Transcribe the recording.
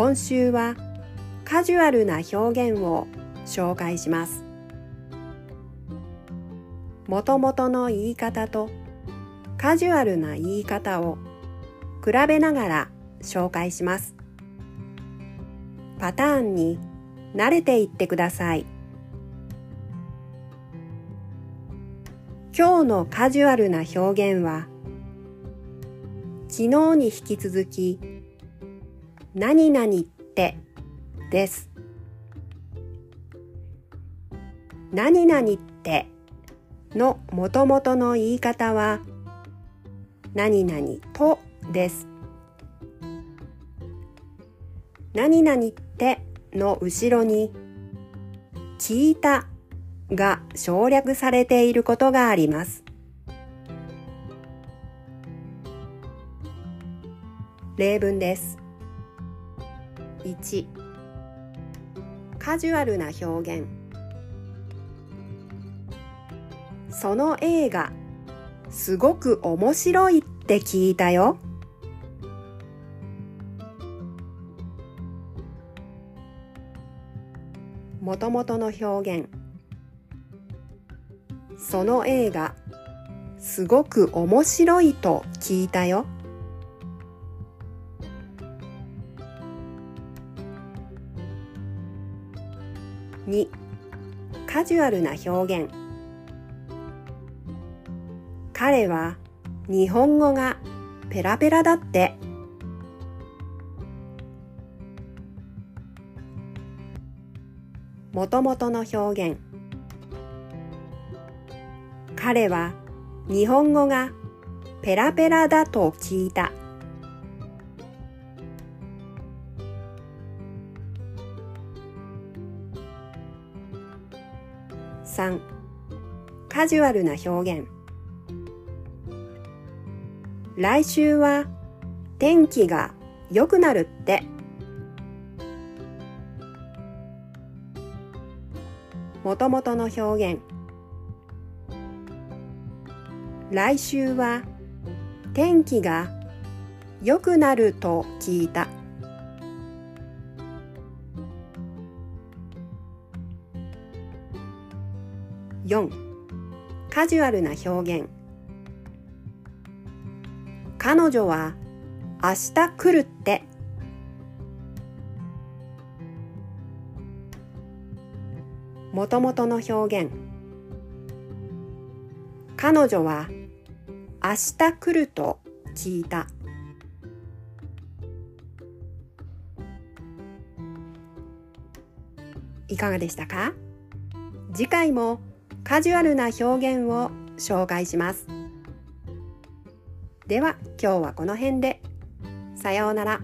今週はカジュアルな表現を紹介します。もともとの言い方とカジュアルな言い方を比べながら紹介します。パターンに慣れていってください。今日のカジュアルな表現は昨日に引き続き何々ってです何々ってのもともとの言い方は何々とです何々っての後ろに聞いたが省略されていることがあります。例文です。1カジュアルな表現その映画すごく面白いって聞いたよ。もともとの表現その映画すごく面白いと聞いたよ。2カジュアルな表現。彼は日本語がペラペラだって。もともとの表現。彼は日本語がペラペラだと聞いた。3カジュアルな表現。来週は天気が良くなるって。もともとの表現。来週は天気が良くなると聞いた。4カジュアルな表現。彼女は明日来るって。もともとの表現。彼女は明日来ると聞いた。いかがでしたか？次回もカジュアルな表現を紹介します。では今日はこの辺で。さようなら。